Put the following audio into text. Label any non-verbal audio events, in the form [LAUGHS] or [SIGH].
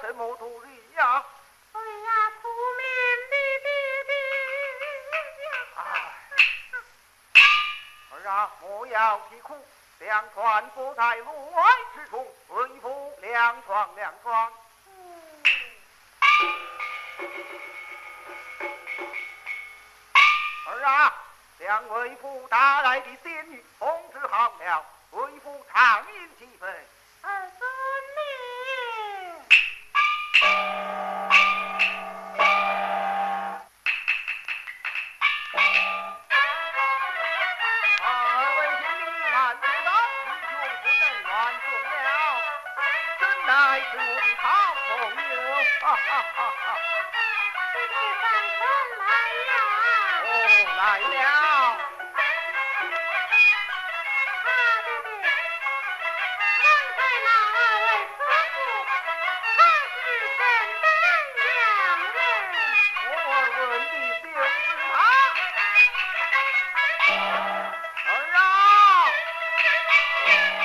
什么主意呀？哎呀，苦命的呀！儿啊，莫要啼哭，粮船不在路外之处，为复两船，两船。儿啊，两位父打来的仙女，红纸好了，为父长饮几杯。啊、二位兄弟慢些走，英雄不能乱动了。真乃是我的好朋友，哈哈！来，来了。Thank [LAUGHS] you.